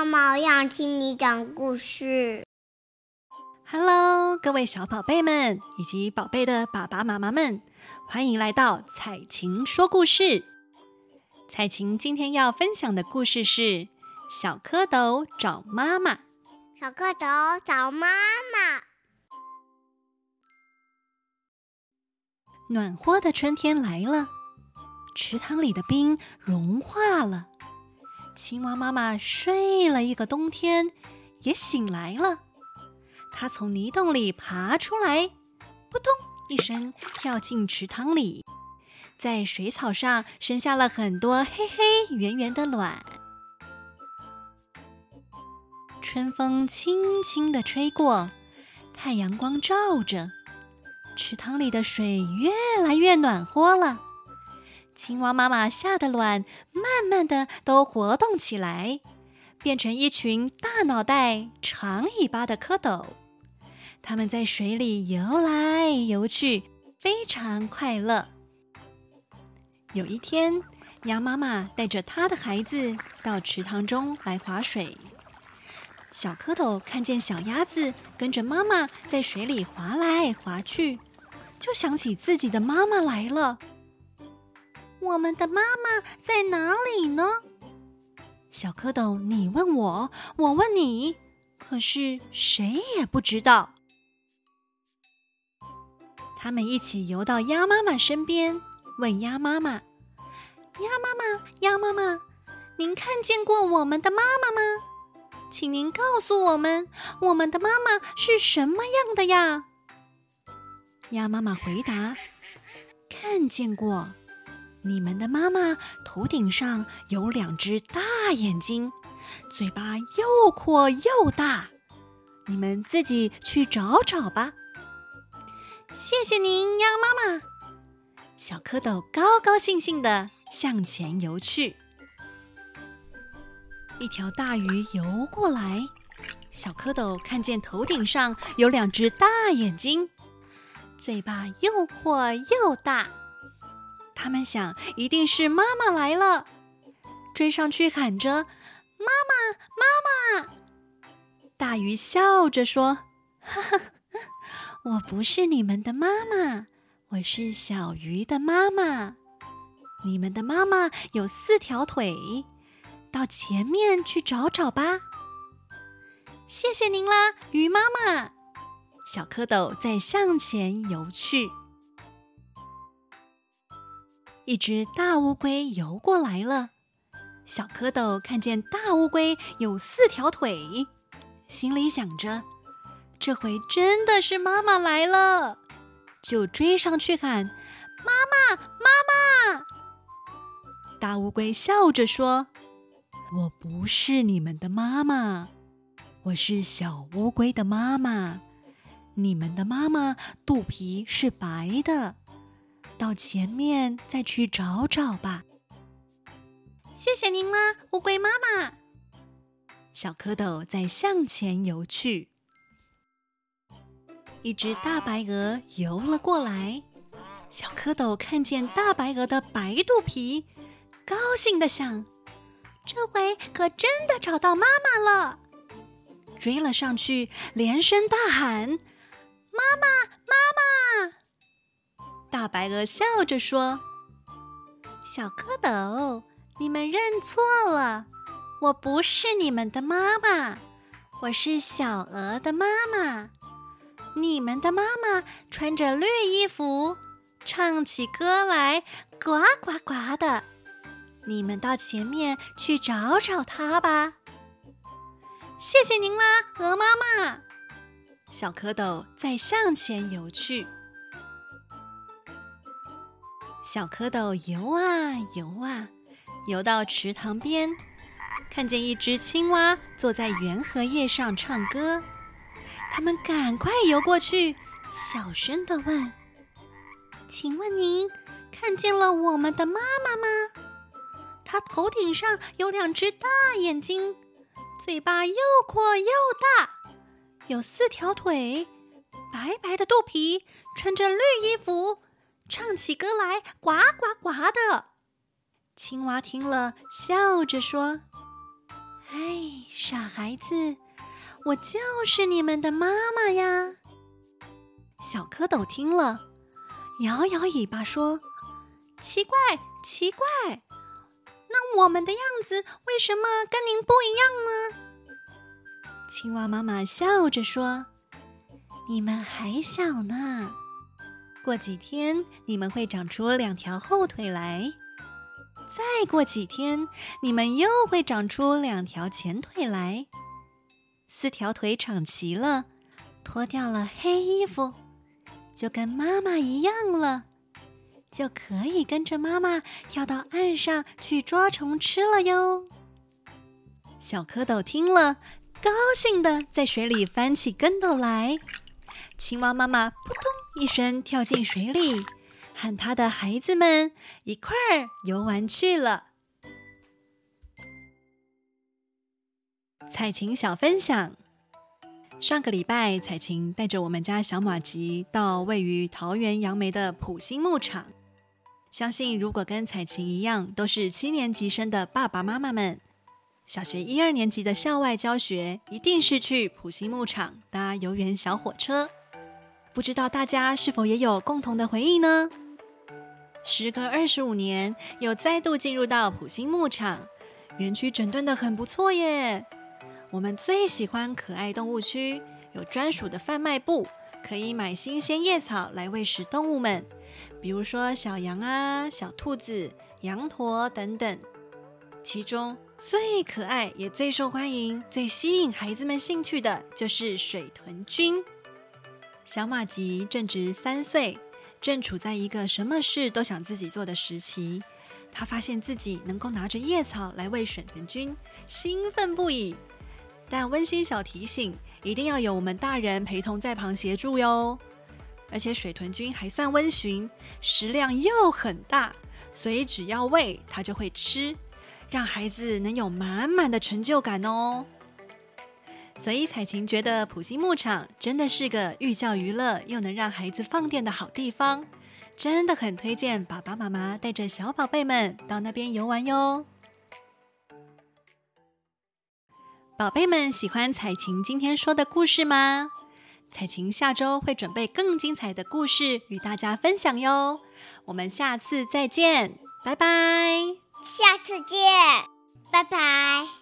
妈妈，我想听你讲故事。Hello，各位小宝贝们以及宝贝的爸爸妈妈们，欢迎来到彩琴说故事。彩琴今天要分享的故事是《小蝌蚪找妈妈》。小蝌蚪找妈妈。暖和的春天来了，池塘里的冰融化了。青蛙妈妈睡了一个冬天，也醒来了。它从泥洞里爬出来，扑通一声跳进池塘里，在水草上生下了很多黑黑圆圆的卵。春风轻轻地吹过，太阳光照着，池塘里的水越来越暖和了。青蛙妈妈下的卵慢慢的都活动起来，变成一群大脑袋、长尾巴的蝌蚪。它们在水里游来游去，非常快乐。有一天，鸭妈妈带着她的孩子到池塘中来划水。小蝌蚪看见小鸭子跟着妈妈在水里划来划去，就想起自己的妈妈来了。我们的妈妈在哪里呢？小蝌蚪，你问我，我问你，可是谁也不知道。他们一起游到鸭妈妈身边，问鸭妈妈：“鸭妈妈，鸭妈妈，您看见过我们的妈妈吗？请您告诉我们，我们的妈妈是什么样的呀？”鸭妈妈回答：“看见过，你们的妈妈头顶上有两只大眼睛，嘴巴又阔又大，你们自己去找找吧。”谢谢您，鸭妈妈。小蝌蚪高高兴兴的向前游去。一条大鱼游过来，小蝌蚪看见头顶上有两只大眼睛，嘴巴又阔又大。他们想，一定是妈妈来了，追上去喊着：“妈妈，妈妈！”大鱼笑着说：“哈哈。”我不是你们的妈妈，我是小鱼的妈妈。你们的妈妈有四条腿，到前面去找找吧。谢谢您啦，鱼妈妈。小蝌蚪在向前游去。一只大乌龟游过来了，小蝌蚪看见大乌龟有四条腿，心里想着。这回真的是妈妈来了，就追上去喊：“妈妈，妈妈！”大乌龟笑着说：“我不是你们的妈妈，我是小乌龟的妈妈。你们的妈妈肚皮是白的，到前面再去找找吧。”谢谢您啦，乌龟妈妈。小蝌蚪在向前游去。一只大白鹅游了过来，小蝌蚪看见大白鹅的白肚皮，高兴的想：这回可真的找到妈妈了。追了上去，连声大喊：“妈妈，妈妈！”大白鹅笑着说：“小蝌蚪，你们认错了，我不是你们的妈妈，我是小鹅的妈妈。”你们的妈妈穿着绿衣服，唱起歌来呱呱呱的。你们到前面去找找她吧。谢谢您啦，鹅妈妈。小蝌蚪再向前游去。小蝌蚪游啊游啊，游到池塘边，看见一只青蛙坐在圆荷叶上唱歌。他们赶快游过去，小声地问：“请问您看见了我们的妈妈吗？她头顶上有两只大眼睛，嘴巴又阔又大，有四条腿，白白的肚皮，穿着绿衣服，唱起歌来呱呱呱的。”青蛙听了，笑着说：“哎，傻孩子，我就是你们的妈妈呀！小蝌蚪听了，摇摇尾巴说：“奇怪，奇怪，那我们的样子为什么跟您不一样呢？”青蛙妈妈笑着说：“你们还小呢，过几天你们会长出两条后腿来，再过几天你们又会长出两条前腿来，四条腿长齐了，脱掉了黑衣服，就跟妈妈一样了，就可以跟着妈妈跳到岸上去捉虫吃了哟。”小蝌蚪听了。高兴地在水里翻起跟斗来，青蛙妈妈扑通一声跳进水里，和她的孩子们一块儿游玩去了。采晴小分享：上个礼拜，采晴带着我们家小马吉到位于桃园杨梅的普兴牧场。相信如果跟采晴一样都是七年级生的爸爸妈妈们。小学一二年级的校外教学，一定是去埔心牧场搭游园小火车。不知道大家是否也有共同的回忆呢？时隔二十五年，又再度进入到普星牧场，园区整顿得很不错耶。我们最喜欢可爱动物区，有专属的贩卖部，可以买新鲜叶草来喂食动物们，比如说小羊啊、小兔子、羊驼等等。其中最可爱也最受欢迎、最吸引孩子们兴趣的就是水豚君。小马吉正值三岁，正处在一个什么事都想自己做的时期。他发现自己能够拿着叶草来喂水豚君，兴奋不已。但温馨小提醒：一定要有我们大人陪同在旁协助哟。而且水豚君还算温驯，食量又很大，所以只要喂它就会吃。让孩子能有满满的成就感哦。所以彩晴觉得普心牧场真的是个寓教于乐又能让孩子放电的好地方，真的很推荐爸爸妈妈带着小宝贝们到那边游玩哟。宝贝们喜欢彩晴今天说的故事吗？彩晴下周会准备更精彩的故事与大家分享哟。我们下次再见，拜拜。下次见，拜拜。